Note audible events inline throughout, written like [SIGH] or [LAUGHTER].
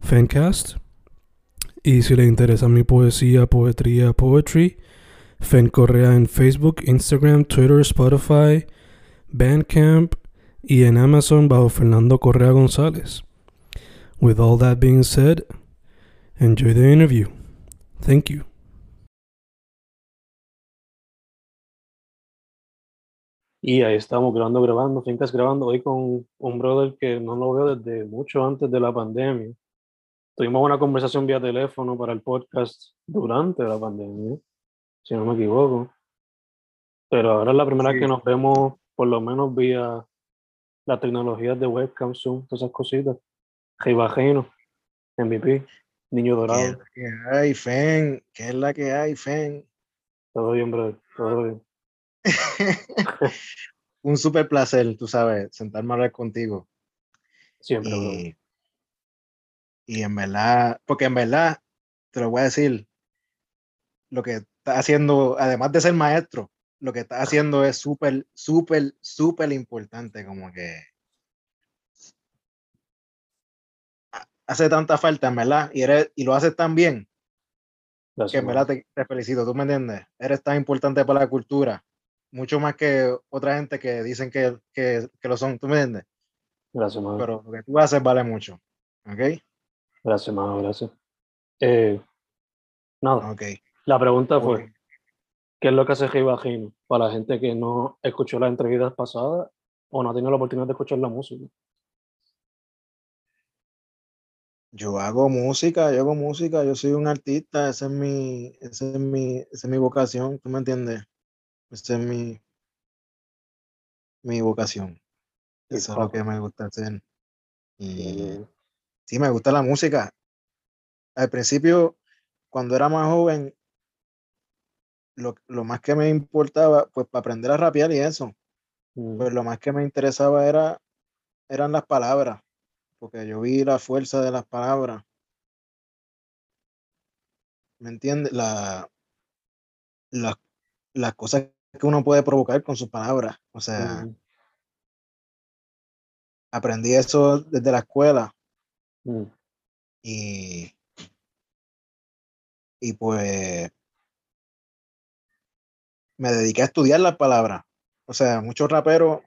Fancast. Y si le interesa mi poesía, poetría, poetry, Fen Correa en Facebook, Instagram, Twitter, Spotify, Bandcamp y en Amazon bajo Fernando Correa González. With all that being said, enjoy the interview. Thank you. Y ahí estamos grabando, grabando, fincas grabando hoy con un brother que no lo veo desde mucho antes de la pandemia. Tuvimos una conversación vía teléfono para el podcast durante la pandemia, si no me equivoco. Pero ahora es la primera vez que nos vemos, por lo menos vía las tecnologías de webcam, Zoom, todas esas cositas. Hey Bajeno, MVP, Niño Dorado. ¿Qué es la que hay, Fen? ¿Qué es la que hay, Fen? Todo bien, brother, todo bien. [LAUGHS] Un súper placer, tú sabes, sentarme a hablar contigo. Siempre. Y, y en verdad, porque en verdad, te lo voy a decir, lo que está haciendo, además de ser maestro, lo que está haciendo es súper, súper, súper importante, como que ha- hace tanta falta, en verdad, y, eres, y lo haces tan bien, que en verdad te, te felicito, ¿tú me entiendes? Eres tan importante para la cultura, mucho más que otra gente que dicen que, que, que lo son, ¿tú me entiendes? Gracias, mano. Pero lo que tú haces vale mucho, ¿ok? Gracias, mano, gracias. Eh, nada, Ok. la pregunta fue. ¿qué es lo que hace Bajeno? Para la gente que no escuchó las entrevistas pasadas o no ha tenido la oportunidad de escuchar la música. Yo hago música, yo hago música, yo soy un artista, esa es mi, esa es mi, esa es mi vocación, ¿tú me entiendes? Esa es mi, mi vocación. Eso es lo que me gusta hacer. Y sí, me gusta la música. Al principio, cuando era más joven, lo, lo más que me importaba, pues para aprender a rapear y eso, mm, pues lo más que me interesaba era, eran las palabras, porque yo vi la fuerza de las palabras. ¿Me entiendes? La, la- las cosas que uno puede provocar con sus palabras. O sea, mm, aprendí eso desde la escuela mm, y, y pues me dediqué a estudiar las palabras. O sea, muchos raperos,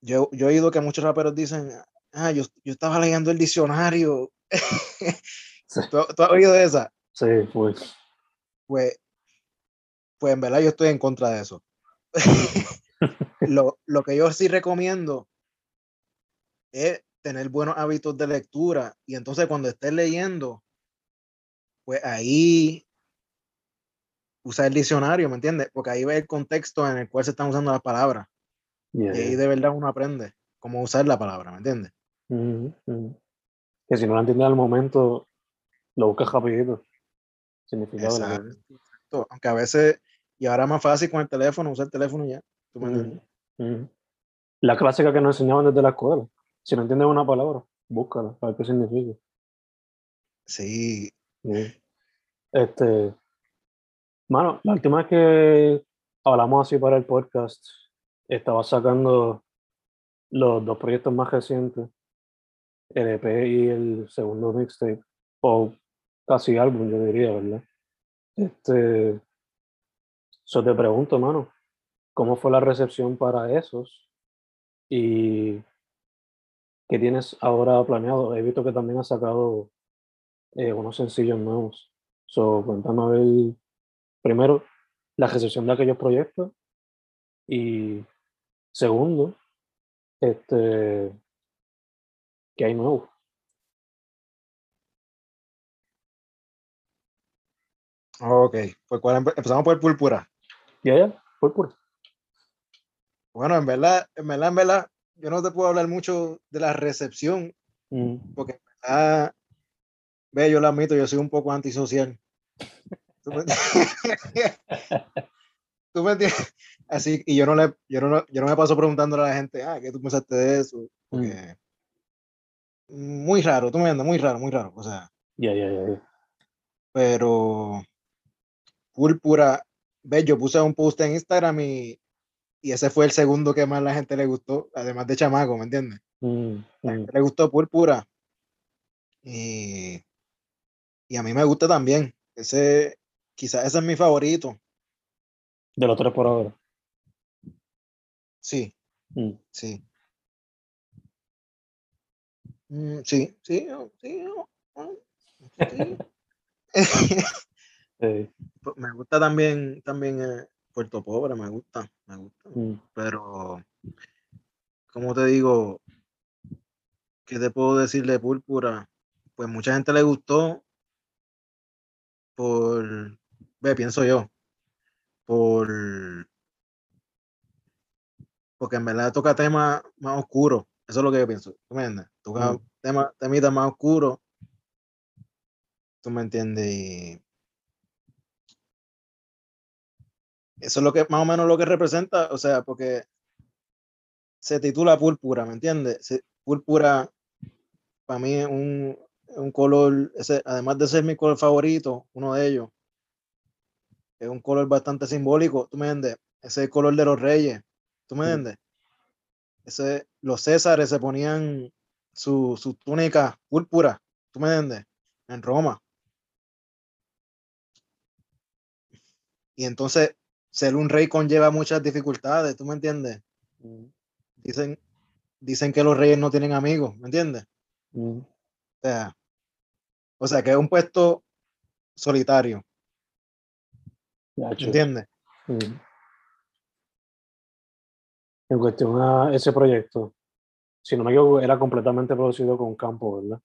yo, yo he oído que muchos raperos dicen, ah, yo, yo estaba leyendo el diccionario. [LAUGHS] Sí. ¿Tú, tú has oído esa? Sí, fue. Pues, pues en verdad yo estoy en contra de eso. [LAUGHS] [LAUGHS] lo, lo que yo sí recomiendo es tener buenos hábitos de lectura y entonces cuando estés leyendo, pues ahí usa el diccionario, ¿me entiendes? Porque ahí ves el contexto en el cual se están usando las palabras Yeah, y ahí de verdad uno aprende cómo usar la palabra, ¿me entiendes? Mm. Que si no la entiendes al momento, lo buscas rapidito. Significado de la Exacto. Aunque a veces, y ahora es más fácil con el teléfono, usar el teléfono ya. ¿tú me Mm, entiendes? mm. La clásica que nos enseñaban desde la escuela. Si no entiendes una palabra, búscala, para ver qué significa. Sí, Sí. Este, mano, la última vez que hablamos así para el podcast, estaba sacando los dos proyectos más recientes, el EP y el segundo mixtape, o casi álbum, yo diría, ¿verdad? Este, so te pregunto, mano, ¿cómo fue la recepción para esos? Y ¿Qué tienes ahora planeado? He visto que también has sacado eh, unos sencillos nuevos. So, cuéntame a ver, primero, la recepción de aquellos proyectos y segundo, este, ¿qué hay nuevo? Ok, pues ¿cuál empe- empezamos por Púrpura. Ya, ya, púrpura. Bueno, en verdad, en verdad, en verdad, yo no te puedo hablar mucho de la recepción, Mm, porque ah, ve, yo lo admito, yo soy un poco antisocial. ¿Tú me, [LAUGHS] ¿Tú me entiendes? Así, y yo no, le, yo, no, yo no me paso preguntándole a la gente, ah, ¿qué tú pensaste de eso? mm, Porque muy raro, tú me entiendes, muy raro, muy raro. O sea, Ya, ya, ya, ya. pero Púrpura, ve, yo puse un post en Instagram y, y ese fue el segundo que más la gente le gustó, además de Chamaco, ¿me entiendes? Mm, La mm, gente le gustó Púrpura. Y, y a mí me gusta también. Ese, quizás ese es mi favorito. De los tres por ahora. Sí, Mm, sí. Sí, sí, sí, sí. [LAUGHS] [LAUGHS] eh, Pues me gusta también, también eh, Puerto Pobre, me gusta, me gusta. mm, Pero, como te digo, ¿qué te puedo decir de Púrpura? Pues mucha gente le gustó por, ve, pienso yo, por, porque en verdad toca temas más oscuros. Eso es lo que yo pienso. ¿Tú me entiendes? Toca Mm. temas, temitas más oscuros. ¿Tú me entiendes? Y eso es lo que, más o menos lo que representa, o sea, porque se titula Púrpura, ¿me entiendes? Púrpura, para mí es un, un color, ese, además de ser mi color favorito, uno de ellos, es un color bastante simbólico, ¿tú me entiendes? Ese es el color de los reyes, ¿tú me Sí. entiendes? Ese, los césares se ponían su, su túnica púrpura, ¿tú me entiendes? En Roma. Y entonces, ser un rey conlleva muchas dificultades, ¿tú me entiendes? mm, Dicen, dicen que los reyes no tienen amigos, ¿me entiendes? mm, O sea, o sea, que es un puesto solitario, ¿me entiendes? Mm. En cuestión a ese proyecto, si no me equivoco, era completamente producido con campo, ¿verdad?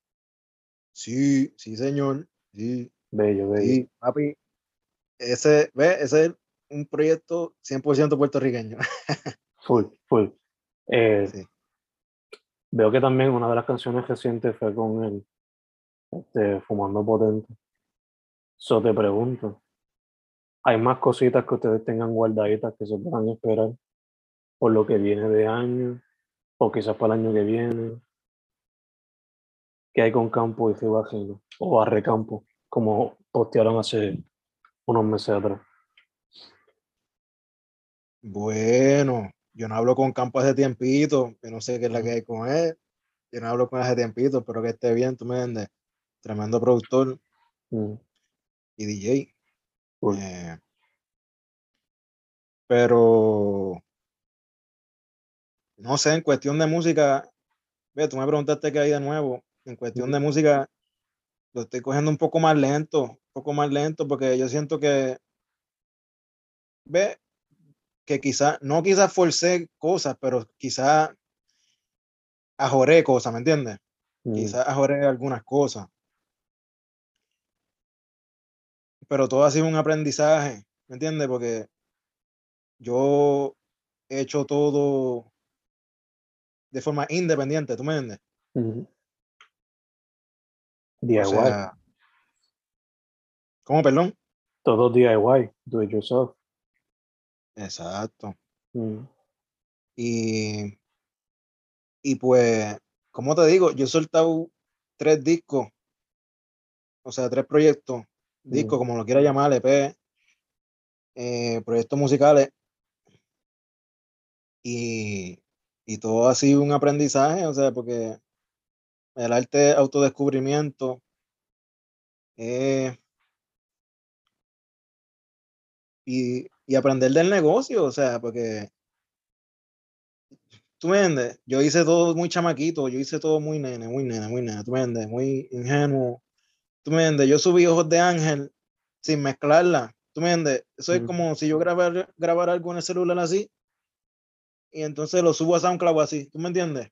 Sí, sí, señor. Sí, Bello, bello. sí, papi. Ese, ve, ese es un proyecto 100% puertorriqueño. [LAUGHS] Full, full. Eh, Sí. Veo que también una de las canciones recientes fue con el este, Fumando Potente. So te pregunto, ¿hay más cositas que ustedes tengan guardaditas que se puedan esperar por lo que viene de año o quizás para el año que viene? ¿Qué hay con Campo y Fiba Ajeno? O Arrecampo, como postearon hace unos meses atrás. Bueno, yo no hablo con Campo hace tiempito, yo no sé qué es la que hay con él. Yo no hablo con él hace tiempito, espero que esté bien, tú me entiendes. Tremendo productor Mm, y DJ. cool. Eh, pero no sé, en cuestión de música, ve, tú me preguntaste qué hay de nuevo. En cuestión de música, lo estoy cogiendo un poco más lento, un poco más lento, porque yo siento que, ve, que quizá, no quizás forcé cosas, pero quizá ajoré cosas, ¿me entiendes? Mm, Quizás ajoré algunas cosas. Pero todo ha sido un aprendizaje, ¿me entiendes? Porque yo he hecho todo de forma independiente, ¿tú me entiendes? mm. O DIY, sea, ¿cómo, perdón? todo DIY, do it yourself. Exacto. Mm, Y, y pues, como te digo, yo he soltado tres discos, o sea, tres proyectos, discos, Mm. como lo quiera llamar, EP, eh, proyectos musicales, y, y todo ha sido un aprendizaje, o sea, porque el arte de autodescubrimiento eh, y, y aprender del negocio, o sea, porque tú me entiendes, yo hice todo muy chamaquito, yo hice todo muy nene, muy nene, muy nene, tú me entiendes, muy ingenuo. Tú me entiendes, yo subí Ojos de Ángel sin mezclarla, tú me entiendes, eso es Mm. como si yo grabar, grabar algo en el celular así y entonces lo subo a SoundCloud así, ¿tú me entiendes?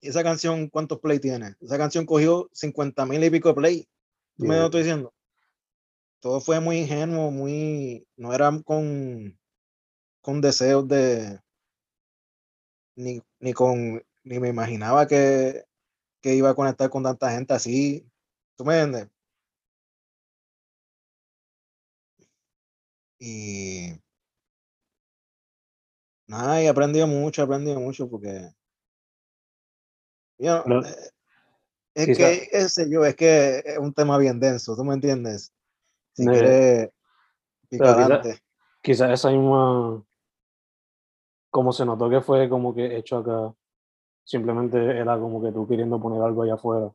Y esa canción, ¿cuántos play tiene? Esa canción cogió 50 mil y pico de play. ¿Tú me Yeah. lo estoy diciendo? Todo fue muy ingenuo, muy, no era con, con deseos de, ni, ni con, ni me imaginaba que, que iba a conectar con tanta gente así. ¿Tú me entiendes? Y nada, y he aprendido mucho, he aprendido mucho porque yo, eh, es que, ese yo, es que es un tema bien denso, ¿tú me entiendes? Si picar quizá-. Quizás esa misma, como se notó que fue como que hecho acá, simplemente era como que tú queriendo poner algo allá afuera.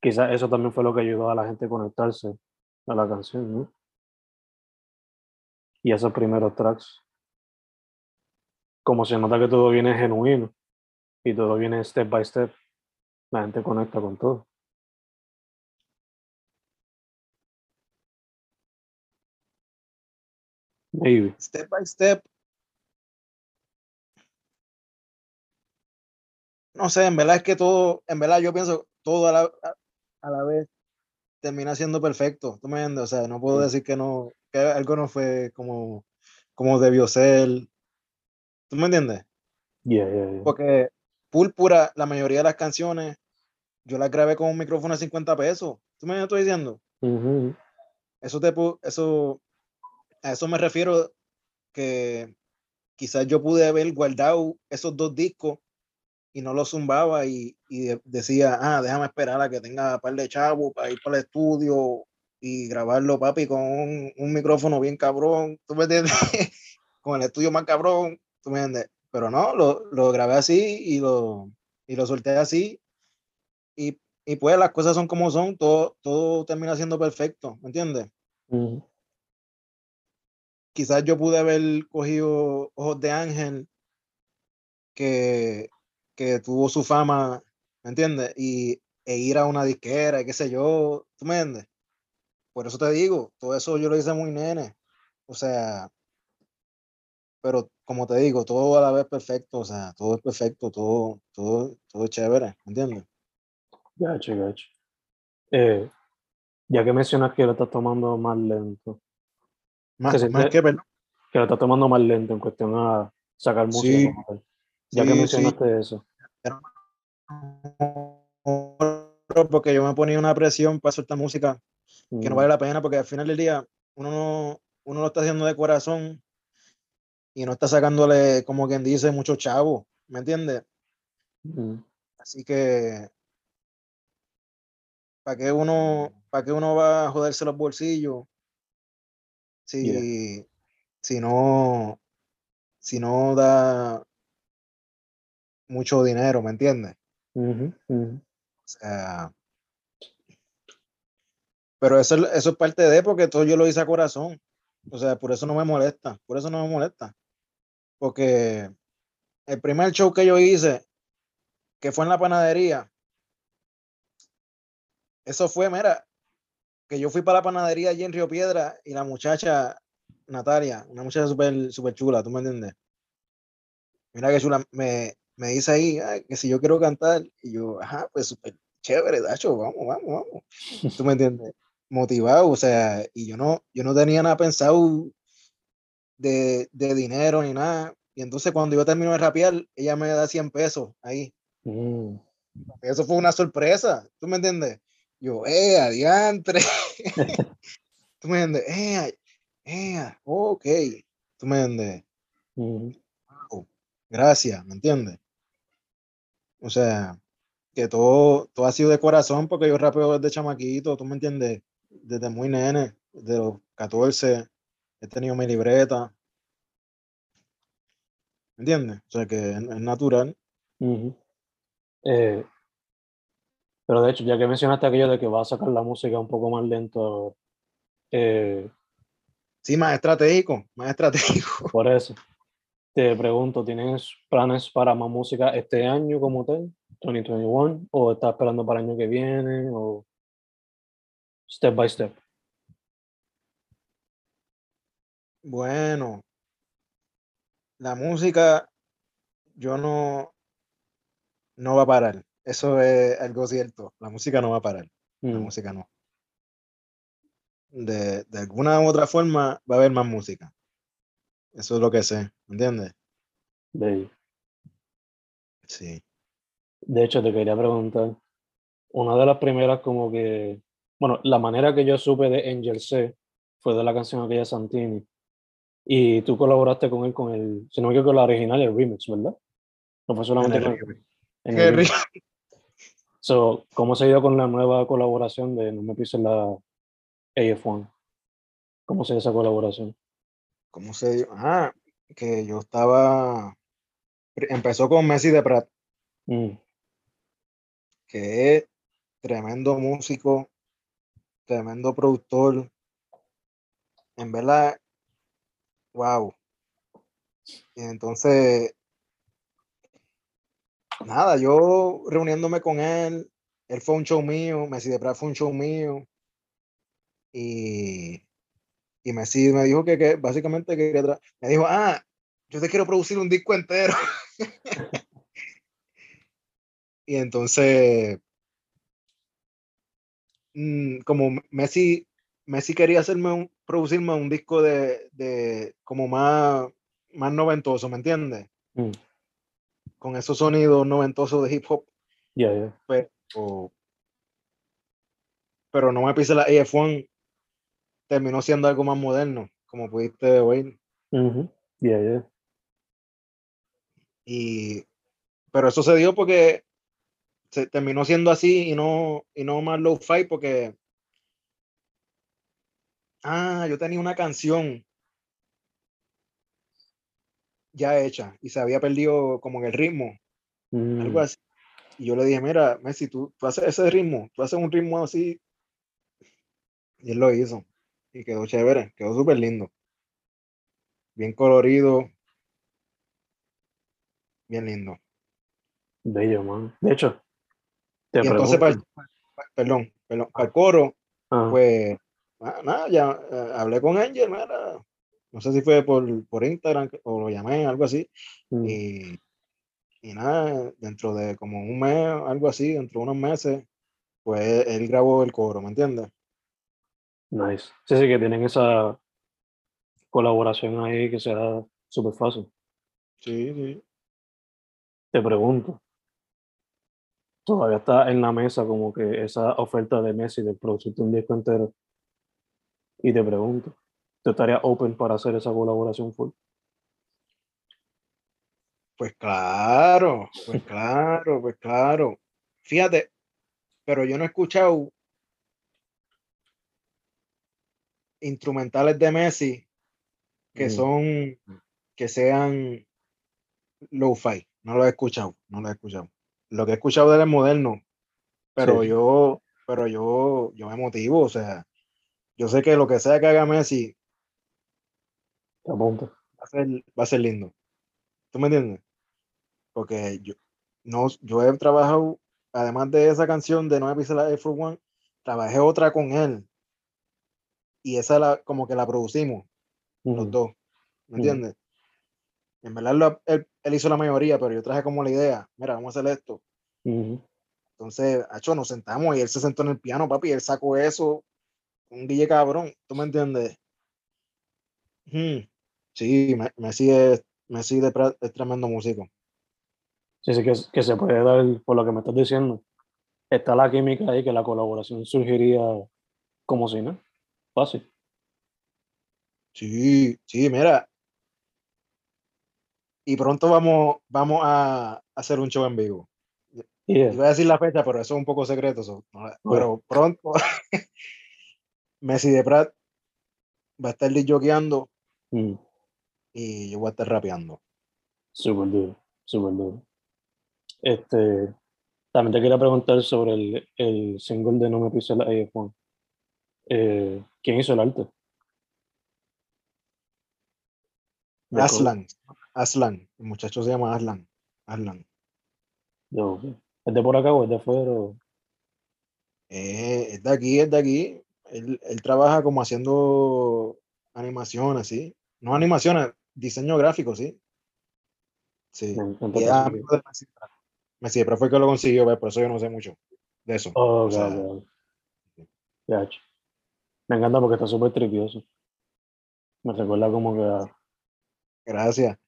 Quizás eso también fue lo que ayudó a la gente a conectarse a la canción, ¿no? Y esos primeros tracks. Como se nota que todo viene genuino y todo viene step by step, la gente conecta con todo. Maybe. Step by step. No sé, en verdad es que todo, en verdad yo pienso todo a la, a, a la vez termina siendo perfecto. ¿Tú me entiendes? O sea, no puedo decir que no, que algo no fue como, como debió ser. ¿Tú me entiendes? Yeah, yeah, yeah. Porque Púrpura, la mayoría de las canciones, yo las grabé con un micrófono de 50 pesos. ¿Tú me estoy diciendo? Ujú. Eso te eso, a eso me refiero que quizás yo pude haber guardado esos dos discos y no los zumbaba y, y de- decía, ah, déjame esperar a que tenga un par de chavos para ir para el estudio y grabarlo, papi, con un, un micrófono bien cabrón, [LAUGHS] ¿tú me entiendes? con el estudio más cabrón, ¿tú me entiendes? Pero no, lo, lo grabé así y lo, y lo solté así y, y pues las cosas son como son, todo, todo termina siendo perfecto, ¿me entiendes? Ujú. Quizás yo pude haber cogido Ojos de Ángel, que, que tuvo su fama, ¿me entiendes? Y, e ir a una disquera, y qué sé yo, ¿tú me entiendes? Por eso te digo, todo eso yo lo hice muy nene, o sea, pero como te digo, todo a la vez perfecto, o sea, todo es perfecto, todo, todo, todo chévere, ¿me entiendes? Gacho, gacho. Eh, ya que mencionas que lo estás tomando más lento, Más, más que, perdón. que lo estás tomando más lento en cuestión a sacar música. Sí, como tal. Ya que sí. mencionaste eso. Porque yo me ponía una presión para soltar música que no Mm, vale la pena porque al final del día uno no, uno lo está haciendo de corazón y no está sacándole, como quien dice, mucho chavo, ¿me entiendes? mm, Así que, ¿para qué uno, para qué uno va a joderse los bolsillos si, si no, si no da mucho dinero, ¿me entiendes? O sea, pero eso, es- eso es parte de, porque todo yo lo hice a corazón. O sea, por eso no me molesta, por eso no me molesta. Porque el primer show que yo hice, que fue en la panadería, eso fue, mira, que yo fui para la panadería allí en Río Piedra y la muchacha, Natalia, una muchacha súper super chula, ¿tú me entiendes? Mira que chula, me, me dice ahí "Ay, que si yo quiero cantar, y yo, ajá, pues súper chévere, Dacho, vamos, vamos, vamos. ¿Tú me entiendes? Motivado, o sea, y yo no, yo no tenía nada pensado de, de dinero ni nada. Y entonces cuando yo termino de rapear, ella me da 100 pesos ahí. Mm, Eso fue una sorpresa, ¿tú me entiendes? Yo, eh, adiantre. [LAUGHS] ¿Tú me entiendes? Eh, eh, ok. ¿Tú me entiendes? Gracias, ¿me entiendes? O sea, que todo, todo ha sido de corazón porque yo rapeo desde chamaquito, ¿tú me entiendes? Desde muy nene, de los 14, he tenido mi libreta. ¿Me entiendes? O sea, que es, es natural. Eh, pero de hecho, ya que mencionaste aquello de que va a sacar la música un poco más lento, eh, Sí, más estratégico, más estratégico. [LAUGHS] por eso. te pregunto, ¿tienes planes para más música este año como tal, 2021? ¿O estás esperando para el año que viene? ¿O step by step? Bueno, la música, yo no, no va a parar. Eso es algo cierto. La música no va a parar. La Mm, música no. De, de alguna u otra forma va a haber más música. Eso es lo que sé, ¿entiendes? bello. Sí. De hecho, te quería preguntar, una de las primeras como que, bueno, la manera que yo supe de Angel C fue de la canción aquella Santini. Y tú colaboraste con él con el, si no me equivoco, con la original, el remix, ¿verdad? No fue solamente En el con- remix. en Qué el remix. So, ¿cómo se dio con la nueva colaboración de No me pises la AF1? ¿Cómo se dio esa colaboración? ¿Cómo se dio? Ah, que yo estaba. Empezó con Messi de Prat, Mm, que es tremendo músico, tremendo productor. En verdad, wow. Y entonces, nada, yo reuniéndome con él, él fue un show mío, Messi de Prat fue un show mío. Y, y Messi me dijo que, que básicamente tra- me dijo, ah, yo te quiero producir un disco entero. [LAUGHS] y entonces, mm, como Messi, Messi quería hacerme un, producirme un disco de, de como más, más noventoso, ¿me entiendes? mm, Con esos sonidos noventosos de hip hop, pero, pero no me pise la AF1, terminó siendo algo más moderno, como pudiste oír. Ujú, ya, ya. Y, pero eso se dio porque se terminó siendo así y no, y no más low fi porque ah, yo tenía una canción ya hecha y se había perdido como en el ritmo, algo Mm, así. Y yo le dije, mira, Messi, tú, tú haces ese ritmo, tú haces un ritmo así. Y él lo hizo. Y quedó chévere, quedó súper lindo. Bien colorido. Bien lindo. bello, man. De hecho, te y entonces, para, perdón, perdón, para el coro, Ajá, pues, ah, nada, ya eh, hablé con Angel, mira, no sé si fue por, por Instagram o lo llamé, algo así. mm, Y, y nada, dentro de como un mes, algo así, dentro de unos meses, pues él grabó el coro, ¿me entiendes? nice. Sí, sí, que tienen esa colaboración ahí que será súper fácil. Sí, sí. Te pregunto, todavía está en la mesa como que esa oferta de Messi de producirte un disco entero. Y te pregunto, ¿tú estarías open para hacer esa colaboración full? Pues claro, pues [LAUGHS] claro, pues claro. Fíjate, pero yo no he escuchado instrumentales de Messi que Mm, son, que sean lo-fi. No lo he escuchado, no lo he escuchado. Lo que he escuchado de él es moderno, pero Sí. yo, pero yo, yo me motivo, o sea, yo sé que lo que sea que haga Messi va a ser, va a ser lindo. ¿Tú me entiendes? Porque yo, no, yo he trabajado, además de esa canción de 9 Píxeles Air Force One, trabajé otra con él. Y esa la, como que la producimos, los dos. ¿Me entiendes? En verdad lo- él, él hizo la mayoría, pero yo traje como la idea, mira, vamos a hacer esto. Entonces, hecho, nos sentamos y él se sentó en el piano, papi, y él sacó eso, un DJ cabrón, ¿tú me entiendes? Ujú. Sí, me, Messi es, Messi de es tremendo músico. Sí, sí, que, que se puede dar, por lo que me estás diciendo, está la química ahí, que la colaboración surgiría como si no. Fácil. Sí, sí, mira. Y pronto vamos, vamos a hacer un show en vivo. Yeah. Iba a decir la fecha, pero eso es un poco secreto. so, no la- pero pronto [LAUGHS] Messi de Prat va a estar disjoqueando Mm, y yo voy a estar rapeando. Súper duro, súper duro. Este, también te quería preguntar sobre el, el single de No me pises la AF1. Eh, ¿Quién hizo el arte? Aslan. Aslan. El muchacho se llama Aslan. Aslan. Yo, ¿Es de por acá o es de afuera? o- Eh, es de aquí, es de aquí. Él, él trabaja como haciendo animaciones, ¿sí? No animaciones, diseño gráfico, sí. Sí. Me encanta Y es esa amigo de Messi Pra fue que lo consiguió, por eso yo no sé mucho de eso. Oh, O sea. Ya, Me encanta porque está súper tripioso. Me recuerda como que a gracias.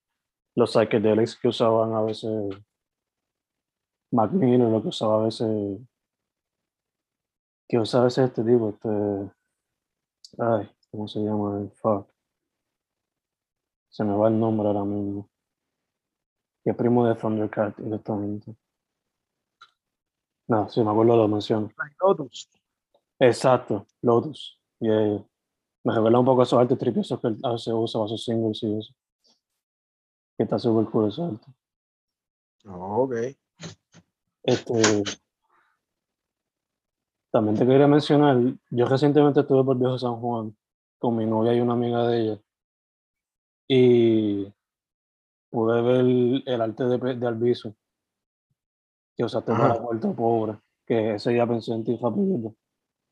los psychedelics que usaban a veces Mac Miller, lo que usaba a veces. Que usa a veces este tipo, este. Ay, ¿cómo se llama? Fuck. Se me va el nombre ahora mismo. Que es primo de Thundercat directamente. No, si me acuerdo lo menciono. Lotus. Exacto, Lotus. Yeah, yeah. Me recuerda un poco esos artes tripiosos que él veces usa para sus singles y eso. Que está súper cool ese arte. Oh, ok. Este, también te quería mencionar, yo recientemente estuve por Viejo San Juan con mi novia y una amiga de ella. Y pude ver el arte de, de Albizu, que usaste Ajá. para Puerto Pobre, que ese día pensé en ti rapidito.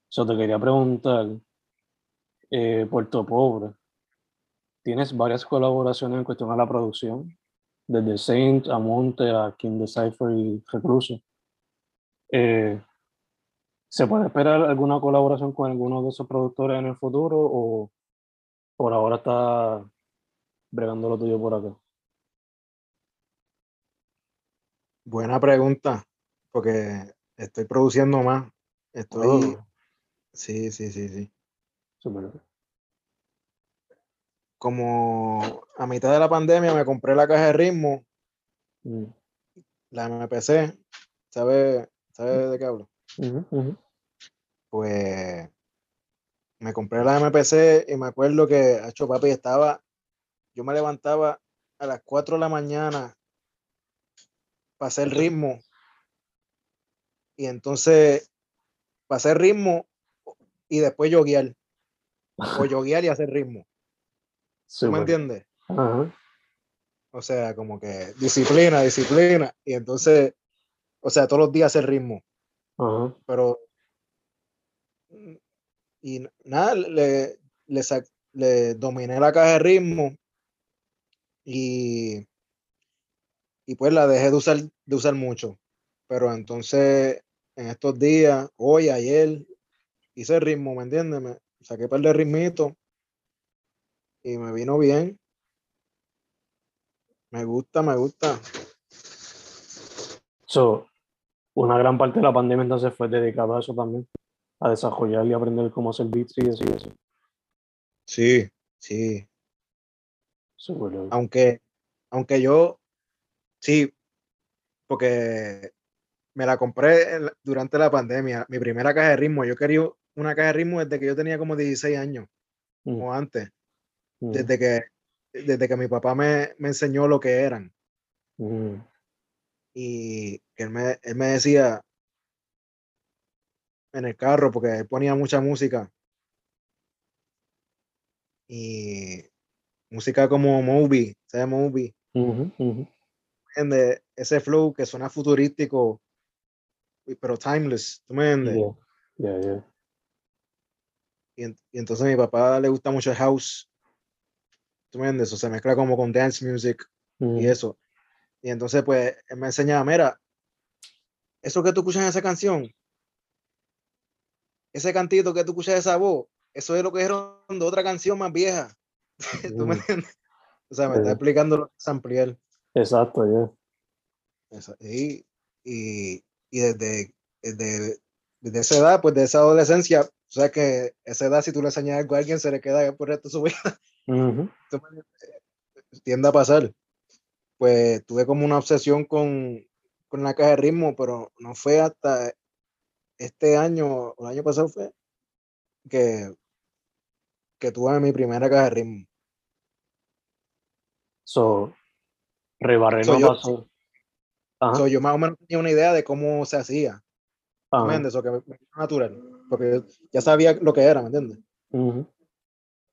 So, te quería preguntar, eh, Puerto Pobre, tienes varias colaboraciones en cuestión a la producción, desde Saint a Monte a King Decipher y Recluso. Eh, ¿Se puede esperar alguna colaboración con alguno de esos productores en el futuro o por ahora está bregando lo tuyo por acá? Buena pregunta, porque estoy produciendo más. Estoy. Oh, Sí, sí, sí, sí. súper. Como a mitad de la pandemia me compré la caja de ritmo, Mm, la MPC. ¿Sabe, sabe de qué hablo? Pues me compré la MPC y me acuerdo que, hecho papi, estaba. Yo me levantaba a las 4 de la mañana para hacer ritmo. Y entonces, para hacer ritmo y después yoguear. O yoguear y hacer ritmo. ¿Tú me entiendes? Ajá. O sea, como que disciplina, disciplina. Y entonces, o sea, todos los días hacer ritmo. Ajá. Pero. Y nada, le, le, le dominé la caja de ritmo. Y. Y pues la dejé de usar, de usar mucho. Pero entonces, en estos días, hoy, ayer, hice ritmo, ¿me entiendes? Me saqué un par de ritmitos y me vino bien. Me gusta, me gusta. So, una gran parte de la pandemia entonces fue dedicada a eso también, a desarrollar y aprender cómo hacer beats y eso y eso. Sí, sí. Aunque, aunque yo, sí, porque me la compré en durante la pandemia. Mi primera caja de ritmo, yo quería una caja de ritmo desde que yo tenía como 16 años Mm, o antes, mm, desde que, desde que mi papá me, me enseñó lo que eran. mm. Y que él me, él me decía en el carro, porque él ponía mucha música. Y música como Moby, ¿sabes Moby? Ujú, ujú. ¿Entiendes? Ese flow que suena futurístico, pero timeless, ¿tú me entiendes? Yeah, yeah, yeah. Y, en- y entonces a mi papá le gusta mucho el house, ¿tú me entiendes? O se mezcla como con dance music y Ujú. eso. Y entonces, pues, él me enseñaba, mira, eso que tú escuchas en esa canción, ese cantito que tú escuchas de esa voz, eso es lo que es de otra canción más vieja. [LAUGHS] ¿Tú me entiendes? O sea, me está explicando lo que es ampliar. Exacto, yeah. Y, y, y desde, desde, desde esa edad, pues de esa adolescencia, o sea que esa edad, si tú le enseñas algo a alguien, se le queda por el resto de su [LAUGHS] vida. Ujú. ¿Tú me entiendes? Tiende a pasar. Pues tuve como una obsesión con, con la caja de ritmo, pero no fue hasta este año, o el año pasado fue, que, que tuve mi primera caja de ritmo. So, Rebarré So, yo- pasó. Ajá, So, yo más o menos tenía una idea de cómo se hacía, ¿tú ajá. me entiendes? O que me, natural, porque ya sabía lo que era, ¿me entiendes?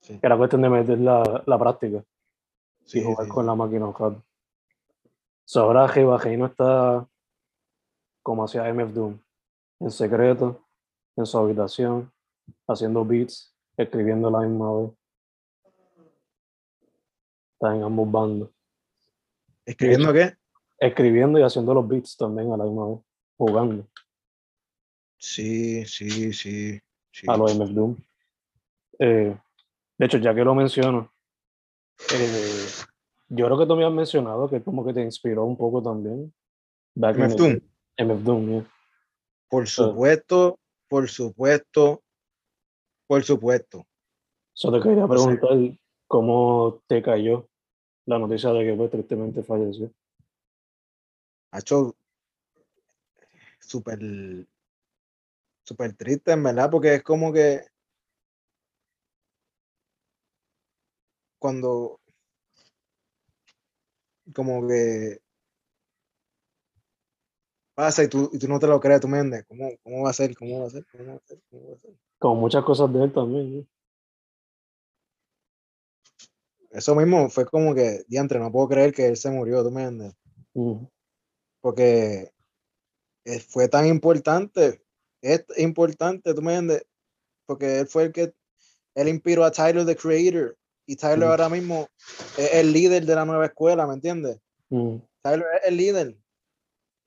Sí. Era cuestión de meter la, la práctica. y jugar con la máquina FAT. So, ahora no está como hacía MF Doom, en secreto, en su habitación, haciendo beats, escribiendo la misma vez. Está en ambos bandos. ¿Escribiendo qué? Escribiendo y haciendo los beats también a la misma vez, jugando. Sí, sí, sí. A los MF Doom. Eh, de hecho, ya que lo menciono, eh, yo creo que tú me has mencionado que como que te inspiró un poco también. MF Doom. MF Doom, Por supuesto, por supuesto, por supuesto. Solo te quería preguntar cómo te cayó la noticia de que pues, tristemente falleció. Ha hecho súper súper triste, en verdad, porque es como que cuando como que pasa y tú, y tú no te lo crees, tú me entiendes. ¿Cómo, ¿Cómo va a ser? ¿Cómo va a ser? ¿Cómo va a ser? ¿Cómo va a ser? Como muchas cosas de él también. Eso mismo fue como que, diantre, no puedo creer que él se murió, tú me entiendes. Porque fue tan importante, es importante, tú me entiendes, porque él fue el que, él inspiró a Tyler, the creator, y Tyler ahora mismo es el líder de la nueva escuela, ¿me entiendes? Tyler es el líder.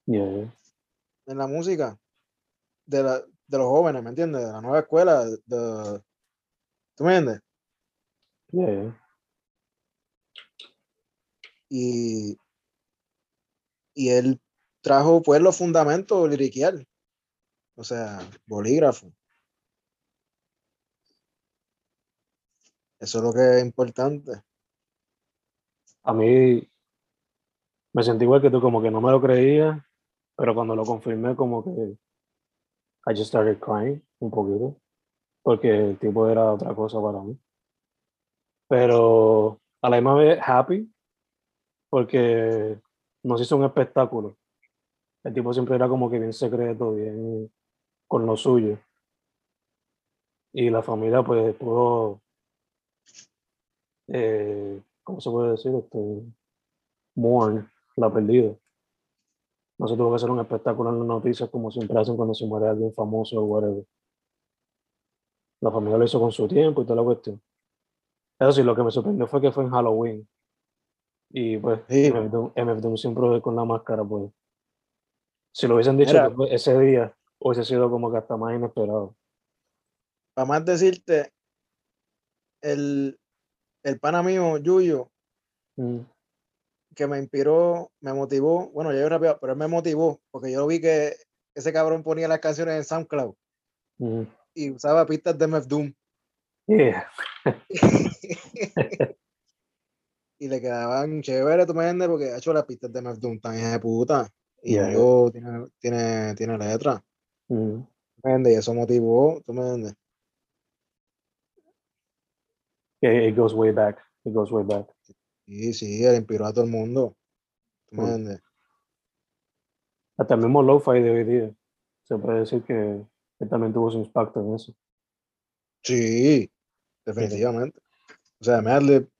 Yeah en la música de, la, de los jóvenes, ¿me entiendes? De la nueva escuela. De, ¿Tú me entiendes? Y, y él trajo pues los fundamentos liriquial, o sea, bolígrafo. Eso es lo que es importante. A mí me sentí igual que tú, como que no me lo creía pero cuando lo confirmé, como que I just started crying un poquito, porque el tipo era otra cosa para mí. Pero a la misma vez happy, porque nos hizo un espectáculo. El tipo siempre era como que bien secreto, bien con lo suyo. Y la familia pues pudo, eh, ¿cómo se puede decir? Este, mourn la perdida. No se tuvo que hacer un espectáculo en las noticias como siempre hacen cuando se muere alguien famoso o whatever. La familia lo hizo con su tiempo y toda la cuestión. Eso sí, lo que me sorprendió fue que fue en Halloween. Y pues MF, Doom, siempre con la máscara, pues. Si lo hubiesen dicho ese día, hubiese sido como que hasta más inesperado. Para más decirte, el, el pana mío, Yuyo, mm que me inspiró, me motivó, bueno, yo rápido, pero él me motivó, porque yo vi que ese cabrón ponía las canciones en SoundCloud y usaba pistas de MF Doom. [LAUGHS] [LAUGHS] y le quedaban chévere, tú me entiendes, porque ha hecho las pistas de MF Doom de puta. Y yo tiene, tiene, tiene letra. Y eso motivó, tú me entiendes. it goes way back. It goes way back. Sí, sí, él inspiró a todo el mundo. Hasta el mismo lo-fi de hoy día. Se puede decir que él también tuvo su impacto en eso. Sí, definitivamente. O sea, Madlib.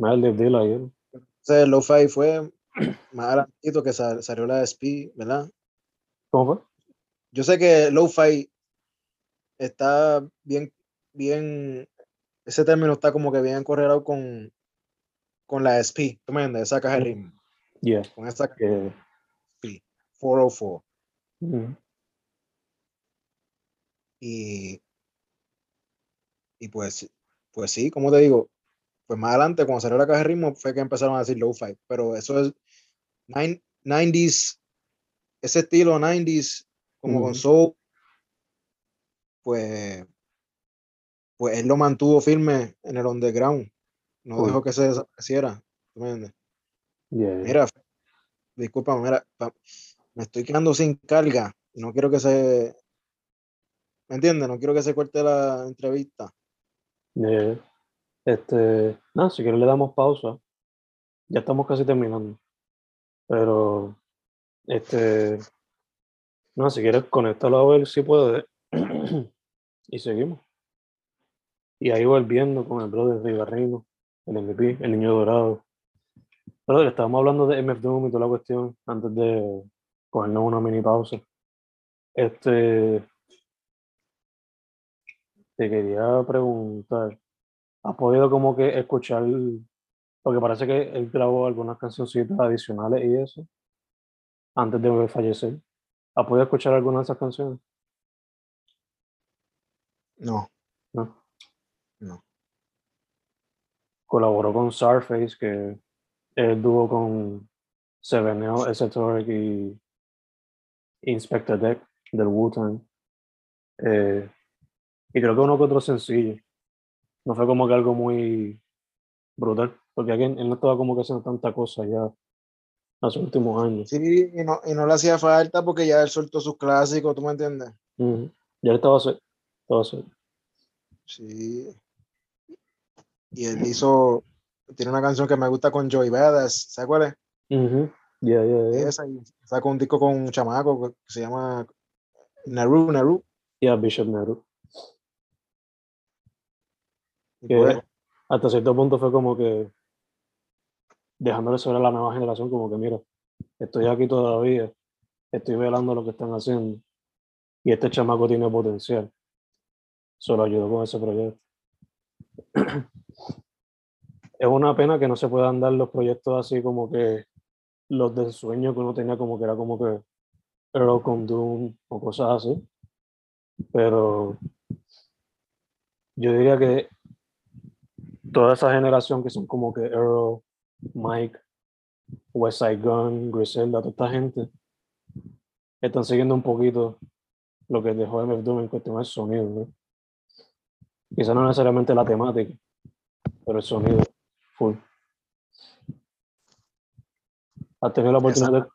Madlib, dile a él. O sea, el lo-fi fue [CLEARS THROAT] más adelantito que salió la SP, ¿verdad? ¿Cómo fue? Yo sé que lo-fi está bien, bien, ese término está como que bien correlado con, con la SP, ¿tú me entiendes? Esa caja de ritmo. Yeah. Con esa caja de SP, 404. Y, y pues, pues sí, como te digo, pues más adelante, cuando salió la caja de ritmo, fue que empezaron a decir low-fi. Pero eso es 90s, ese estilo 90s, como con soul, pues, pues él lo mantuvo firme en el underground. No dejó que se desapareciera. Mira, disculpa, mira, me estoy quedando sin carga y no quiero que se. ¿Me entiendes? No quiero que se corte la entrevista. Este, no, si quieres le damos pausa. Ya estamos casi terminando. Pero, este, no, si quieres conectarlo a ver si puede. [CLEARS THROAT] y seguimos. Y ahí volviendo con el brother Ribarrino el MVP, el niño dorado. Pero estábamos hablando de MF Doom y toda la cuestión antes de cogernos una mini pausa. Este. Te quería preguntar. ¿Has podido como que escuchar? Porque parece que él grabó algunas cancioncitas adicionales y eso. Antes de fallecer. ¿Has podido escuchar alguna de esas canciones? No, No. No. Colaboró con Starface, que él dúo con Seveneo, Esoteric y Inspector Deck del Wu-Tang. Eh, y creo que uno que otro sencillo. No fue como que algo muy brutal, porque aquí él no estaba como que haciendo tanta cosa ya en los últimos años. sí, y no, y no le hacía falta porque ya él soltó sus clásicos, ¿tú me entiendes? Ujú. Ya él estaba set, estaba. Sí. Y él hizo, tiene una canción que me gusta con Joey Badass, ¿sabes cuál es? Ujú. Ya, ya, ya. Esa, y sacó un disco con un chamaco que se llama Naru, Naru. Ya, Bishop Nehru. Que pues, hasta cierto punto fue como que dejándole sobre a la nueva generación, como que mira, estoy aquí todavía, estoy velando lo que están haciendo y este chamaco tiene potencial. Solo ayudó con ese proyecto. [CLEARS THROAT] es una pena que no se puedan dar los proyectos así como que los del sueño que uno tenía como que era como que Earl con Doom o cosas así. Pero yo diría que toda esa generación que son como que Earl, Mike, West Side Gun, Griselda, toda esta gente, están siguiendo un poquito lo que dejó MF Doom en cuestión del sonido. ¿no? Quizá no necesariamente la temática, pero el sonido, full. ¿Has tenido la oportunidad de...?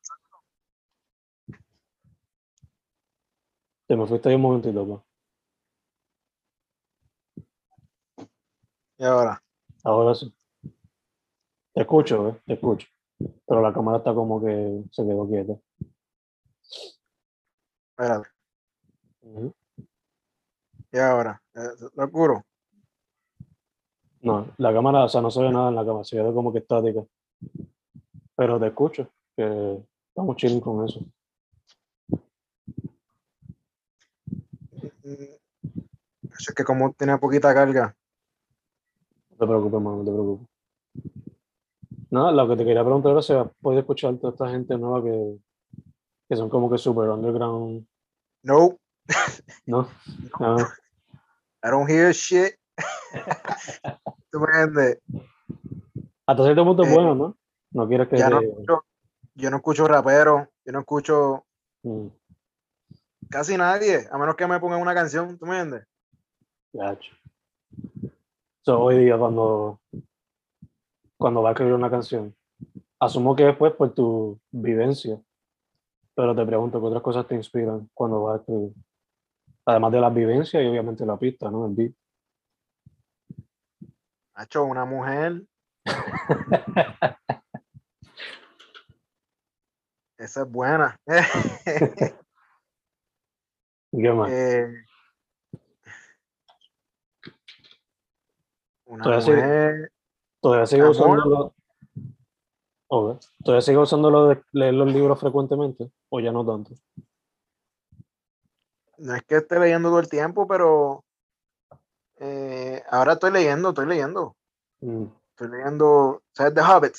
Te me fuiste ahí un momentito, pa. y ahora, Ahora sí. Te escucho, ¿eh? Te escucho. Pero la cámara está como que se quedó quieta. espérate, y ahora, eh, lo juro. No, la cámara, o sea, no se ve nada en la cámara, se quedó como que estática. Pero te escucho, que estamos chilling con eso. Mm, Es que como tenía poquita carga, No te preocupes, mano, no te preocupes. Nada, lo que te quería preguntar era si has podido escuchar toda esta gente nueva que, que son como que super underground, no, ¿no? [LAUGHS] Ah, I don't hear shit. [LAUGHS] Hasta cierto punto es Eh, bueno, ¿no? No quieres que Ya no escucho, yo no escucho rapero, yo no escucho Mm, casi nadie, a menos que me pongan una canción, ¿tú me entiendes? gacho. So, hoy día cuando, cuando va a escribir una canción, asumo que después por tu vivencia, pero te pregunto qué otras cosas te inspiran cuando vas a escribir. Además de las vivencias y obviamente la pista, ¿no? El beat. Ha hecho una mujer. [LAUGHS] Esa es buena. ¿Y ¿Qué más? [LAUGHS] Eh, una Todavía sigue- mujer. ¿Todavía sigo usando lo. ¿Todavía sigo usando lo de leer los libros frecuentemente? ¿O ya no tanto? No es que esté leyendo todo el tiempo, pero eh, ahora estoy leyendo, estoy leyendo. Mm. Estoy leyendo, ¿sabes? The Hobbit.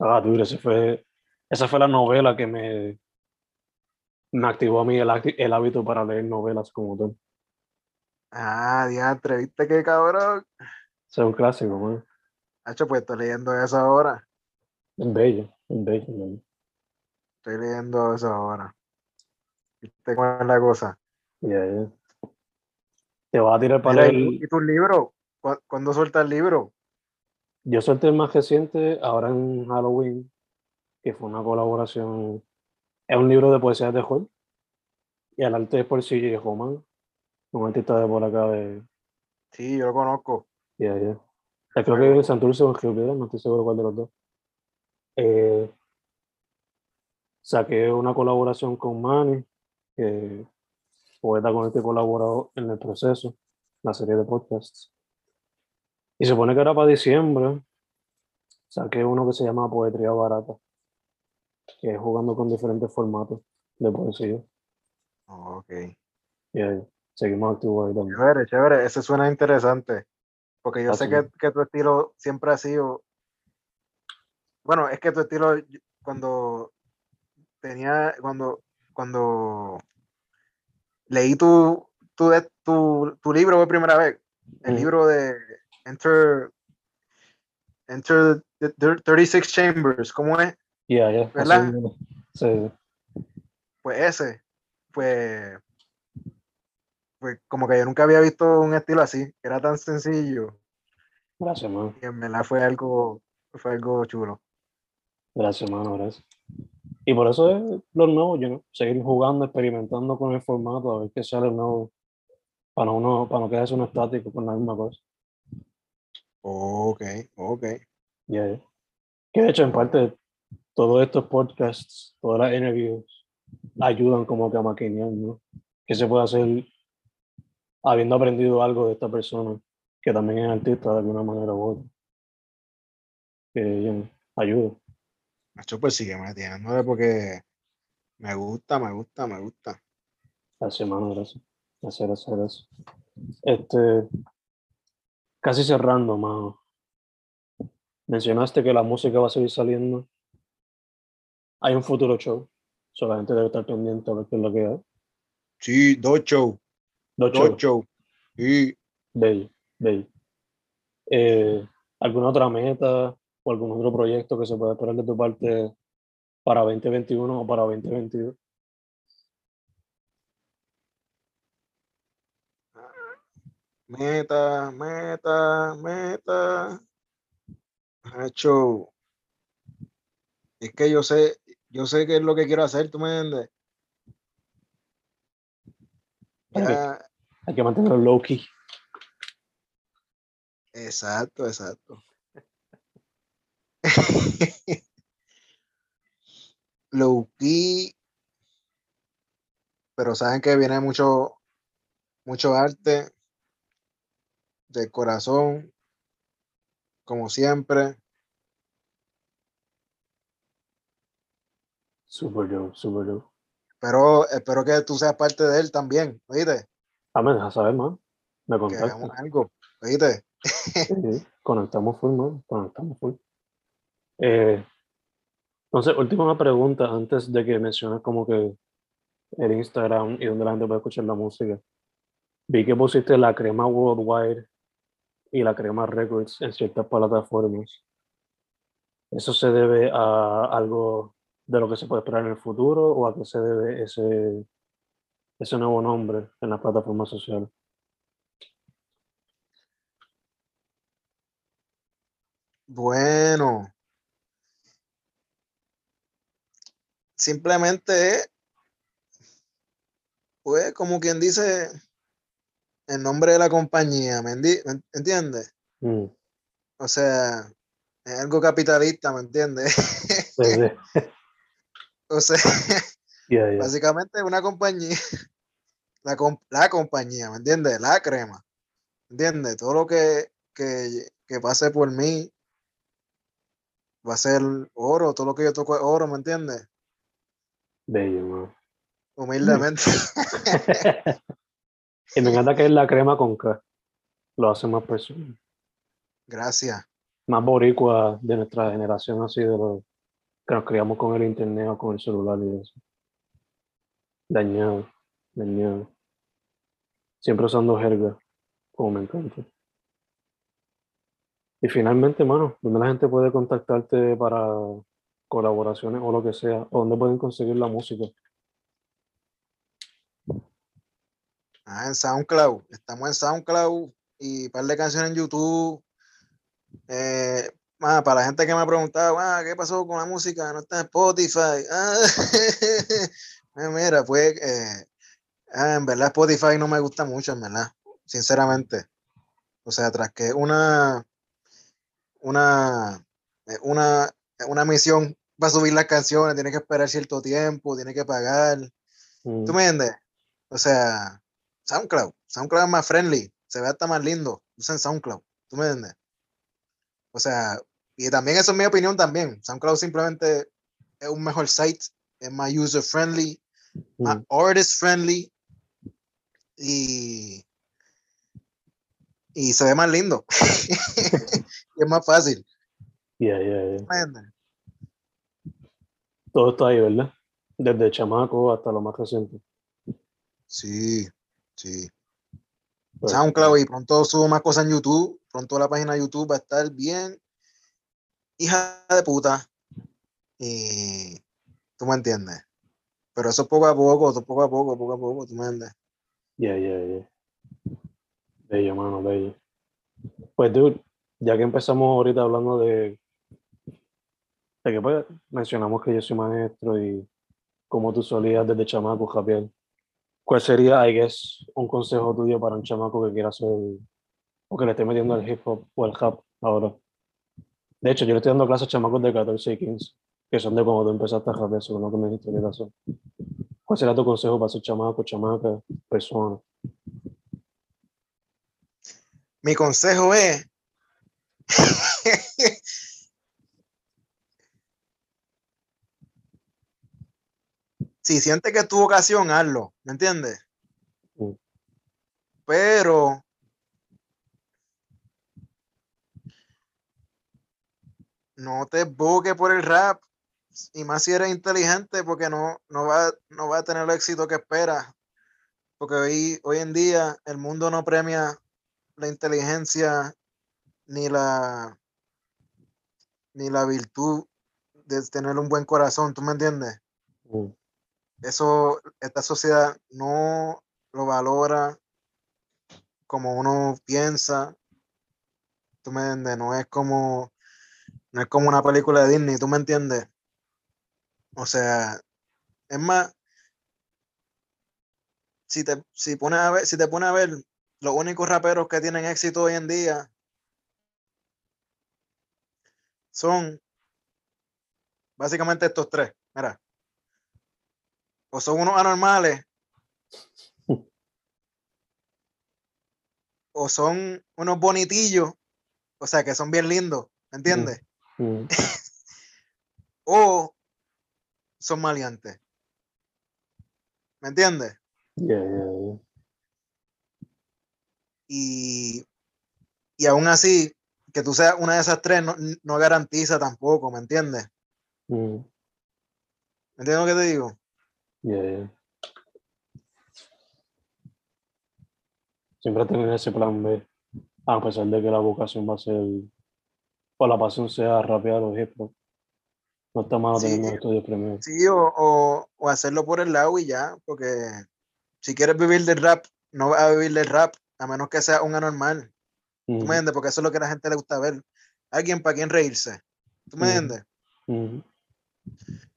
Ah, duro, ese fue, esa fue la novela que me, me activó a mí el hábito para leer novelas como tú. Ah, diantre, ¿viste qué cabrón? Ese es un clásico, man. Hacho, pues estoy leyendo eso ahora. Es bello, es bello. man. Estoy leyendo eso ahora. ¿Viste cómo es la cosa? Ya. Te vas a tirar para leer. ¿y tu-. ¿Cu- ¿Cuándo suelta el libro? Yo solté el más reciente ahora en Halloween, que fue una colaboración. Es un libro de poesía de Joel. Y el arte es por C.J. Homan, un artista de por acá de. Sí, yo lo conozco. Ya, ya. Eh, Creo que vive en Santurce o en Río Piedras, no estoy seguro cuál de los dos. Eh, saqué una colaboración con Manny, que poeta con el que he colaborado en el proceso, la serie de podcasts. Y se supone que era para diciembre. saqué uno que se llama Poetría Barata, que es jugando con diferentes formatos de poesía. Ok. Y ahí, seguimos activos ahí también. Chévere, chévere. Eso suena interesante. Porque yo sé que, que tu estilo siempre ha sido. Bueno, es que tu estilo, cuando tenía, cuando, cuando leí tu, tu, tu, tu libro por primera vez, el Ujú. libro de Enter, Enter the thir- 36 Chambers, ¿cómo es? Yeah, yeah. Sí, Pues ese, pues, pues como que yo nunca había visto un estilo así, que era tan sencillo, gracias, mano. y en verdad fue algo, fue algo chulo. Gracias, mano, gracias. Y por eso es lo nuevo, you know, seguir jugando, experimentando con el formato, a ver qué sale nuevo, para no, uno, para no quedarse uno estático con la misma cosa. Ok, ok. Yeah, yeah. Que de hecho, en parte, todos estos podcasts, todas las interviews, ayudan como que a maquinear, ¿no? Que se puede hacer habiendo aprendido algo de esta persona, que también es artista de alguna manera u otra. Que ayuda. Nacho, pues sigue metiéndole porque me gusta, me gusta, me gusta. Gracias, mano, gracias. Gracias, gracias, gracias. Este, casi cerrando, mano. Mencionaste que la música va a seguir saliendo. Hay un futuro show. So, la gente debe estar pendiente a ver qué es lo que hay. Sí, dos shows, Shows. Sí. Bello, bello. Eh, ¿Alguna otra meta o algún otro proyecto que se pueda esperar de tu parte para 2021 o para 2022? Meta, meta, meta. Nacho. Es que yo sé, yo sé qué es lo que quiero hacer, ¿tú me entiendes? Ya, Hay que mantenerlo low key. exacto, exacto. [LAUGHS] Low key, pero saben que viene mucho, mucho arte del corazón, como siempre. Super dope, super dope. Pero espero que tú seas parte de él también, ¿oíste? Ah, me dejas saber, man. Me Que contactas. algo, ¿oíste? Sí, [LAUGHS] conectamos full, man. Conectamos full. Eh, entonces, última pregunta antes de que menciones como que el Instagram y donde la gente puede escuchar la música. Vi que pusiste la crema Worldwide y la crema Records en ciertas plataformas. ¿Eso se debe a algo de lo que se puede esperar en el futuro o a qué se debe ese, ese nuevo nombre en las plataformas sociales? Bueno, simplemente es, pues, como quien dice, el nombre de la compañía, ¿me enti- me entiendes? Mm, O sea, es algo capitalista, ¿me entiendes? sí, sí. [LAUGHS] [LAUGHS] O sea, [LAUGHS] Yeah, yeah. básicamente una compañía, [LAUGHS] la, la compañía, ¿me entiendes? La crema, ¿me entiendes? Todo lo que, que, que pase por mí va a ser oro, todo lo que yo toco es oro, ¿me entiendes? Bello, man. Humildemente. [LAUGHS] y me encanta que es la crema con K. Lo hace más personal. Gracias. Más boricua de nuestra generación, así de los que nos criamos con el internet o con el celular y eso. Dañado, dañado. Siempre usando jerga, como me encanta. Y finalmente, mano, ¿dónde la gente puede contactarte para colaboraciones o lo que sea? ¿O dónde pueden conseguir la música? Ah, en SoundCloud. Estamos en SoundCloud y un par de canciones en YouTube. Eh, ah, para la gente que me ha preguntado, ah, ¿qué pasó con la música? No está en Spotify. [LAUGHS] Ah, eh, mira, pues, eh, ah, en verdad Spotify no me gusta mucho, en verdad, sinceramente. O sea, tras que una, una, eh, una, una misión para subir las canciones, tiene que esperar cierto tiempo, tiene que pagar. Mm, ¿Tú me entiendes? O sea, SoundCloud. SoundCloud es más friendly. Se ve hasta más lindo. Usen SoundCloud. ¿Tú me entiendes? O sea, Y también eso es mi opinión también. SoundCloud simplemente es un mejor site, es más user friendly, más Mm. artist friendly y, y se ve más lindo. [LAUGHS] y es más fácil. Yeah, yeah, yeah. Todo está ahí, ¿verdad? Desde chamaco hasta lo más reciente. Sí, sí. Pues, SoundCloud y pronto subo más cosas en YouTube. Pronto la página de YouTube va a estar bien. Hija de puta. Y tú me entiendes. Pero eso poco a poco, poco a poco, poco a poco, tú me entiendes. Yeah, yeah, yeah. Bello, mano, bello. Pues, dude, ya que empezamos ahorita hablando de, de que pues, mencionamos que yo soy maestro y cómo tú solías desde chamaco, Javier, ¿cuál sería, I guess, un consejo tuyo para un chamaco que quiera hacer o que le esté metiendo el hip hop o el rap ahora? De hecho, yo le estoy dando clases a chamacos de 14 y 15, que son de cuando tú empezaste a rapear, según lo que me dijiste que pasó. ¿Cuál sería tu consejo para ser chamaco, chamaca, persona? Mi consejo es. [LAUGHS] si sientes que es tu vocación, hazlo, ¿me entiendes? Pero no te busques por el rap, y más si eres inteligente, porque no, no, va, no va a tener el éxito que esperas. Porque hoy, hoy en día el mundo no premia la inteligencia ni la ni la virtud de tener un buen corazón, ¿tú me entiendes? Mm. Eso, esta sociedad no lo valora como uno piensa, ¿tú me entiendes? No es como, no es como una película de Disney, ¿tú me entiendes? O sea, es más, si te, si pones a ver, si te pones a ver, los únicos raperos que tienen éxito hoy en día son básicamente estos tres. Mira, o son unos anormales, o son unos bonitillos, o sea, que son bien lindos, ¿me entiendes? Mm. [LAUGHS] O son maleantes. ¿Me entiendes? Yeah, yeah, yeah. Y, y aún así, que tú seas una de esas tres no, no garantiza tampoco, ¿me entiendes? ¿Me entiendes lo que te digo? Yeah. Siempre tener ese plan B, a pesar de que la vocación va a ser, o la pasión sea rapear o hip hop. No está malo Sí. tener estudios primero. Sí, o, o, o hacerlo por el lado y ya, porque si quieres vivir del rap, no vas a vivir del rap, a menos que sea un anormal. ¿Tú me entiendes? Porque eso es lo que a la gente le gusta ver. Alguien para quien reírse. ¿Tú me entiendes?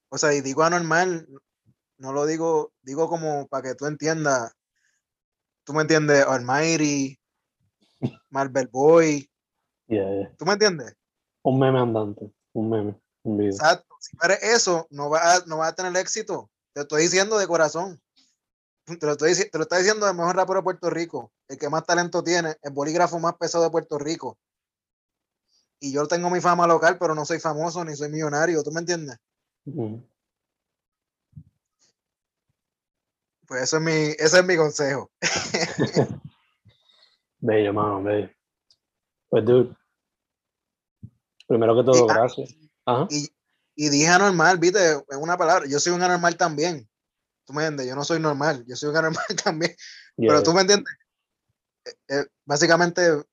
O sea, y digo anormal, no lo digo, digo como para que tú entiendas. ¿Tú me entiendes? Almighty, Marvel Boy. yeah, yeah. ¿Tú me entiendes? Un meme andante, un meme, un video. Exacto. Si eres eso, no vas a, no vas a tener éxito. Te estoy diciendo de corazón. Te lo, estoy, te lo está diciendo el mejor rapero de Puerto Rico, el que más talento tiene, el bolígrafo más pesado de Puerto Rico. Y yo tengo mi fama local, pero no soy famoso ni soy millonario. ¿Tú me entiendes? Mm. Pues eso es mi, ese es mi consejo. [LAUGHS] Bello, mano, bello. Pues, dude, primero que todo, Y- ah, gracias. Ajá. Y, y dije anormal, viste, es una palabra. Yo soy un anormal también. ¿Tú me entiendes? Yo no soy normal, yo soy un anormal [LAUGHS] también. Yeah, Pero tú me entiendes. Eh, eh, básicamente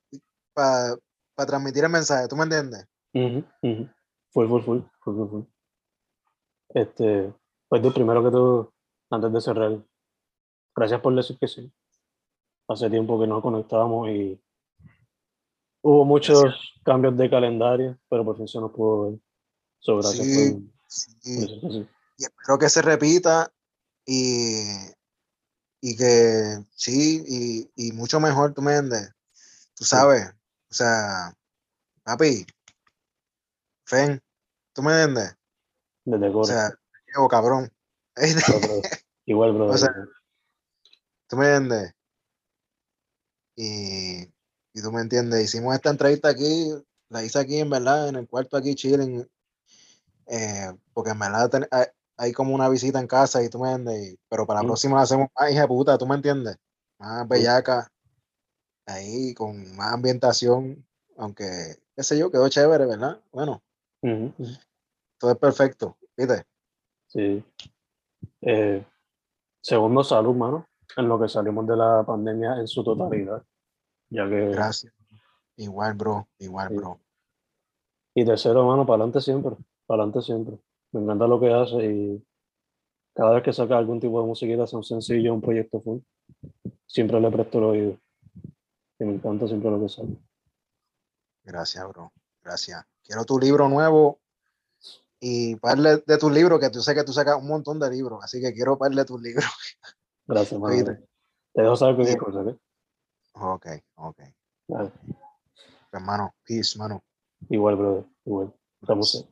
para transmitir el mensaje, ¿tú me entiendes? Ujú, ujú. Full, full, full, full, full, full. Este, pues de primero que todo, antes de cerrar, gracias por decir que sí. Hace tiempo que nos conectábamos y hubo muchos cambios de calendario, pero por fin se nos pudo ver. So, gracias Sí. por. Y espero que se repita y, y que sí, y, y mucho mejor, ¿tú me entiendes? Tú sabes, o sea, papi, Fen, ¿tú me entiendes? Desde O Coro. sea, llevo cabrón. [LAUGHS] Igual, brother. O sea, ¿Tú me entiendes? Y, y tú me entiendes, hicimos esta entrevista aquí la hice aquí, en verdad, en el cuarto aquí, chilling. Eh, porque en verdad ten- hay, hay como una visita en casa y tú me entiendes. Pero para la próxima la hacemos más hija de puta, ¿tú me entiendes? Más bellaca. Ahí con más ambientación. Aunque, qué sé yo, quedó chévere, ¿verdad? Bueno, todo es perfecto, ¿viste? Sí. Eh, segundo, salud, mano, en lo que salimos de la pandemia en su totalidad. Ya que, Gracias. Igual, bro. Igual, Sí. bro. y tercero, mano, para adelante siempre, para adelante siempre. Me encanta lo que hace y cada vez que saca algún tipo de musiquita, sea un sencillo, un proyecto full, siempre le presto el oído. Y me encanta siempre lo que sale. Gracias, bro. Gracias. Quiero tu libro nuevo y parle de tus libros, que tú sé que tú sacas un montón de libros, así que quiero parle de tus libros. [LAUGHS] Gracias. Oíste. Te dejo saber cualquier cosa, ¿ok? Ok, ok. Dale. Hermano, peace, mano. Igual, brother, igual. Estamos.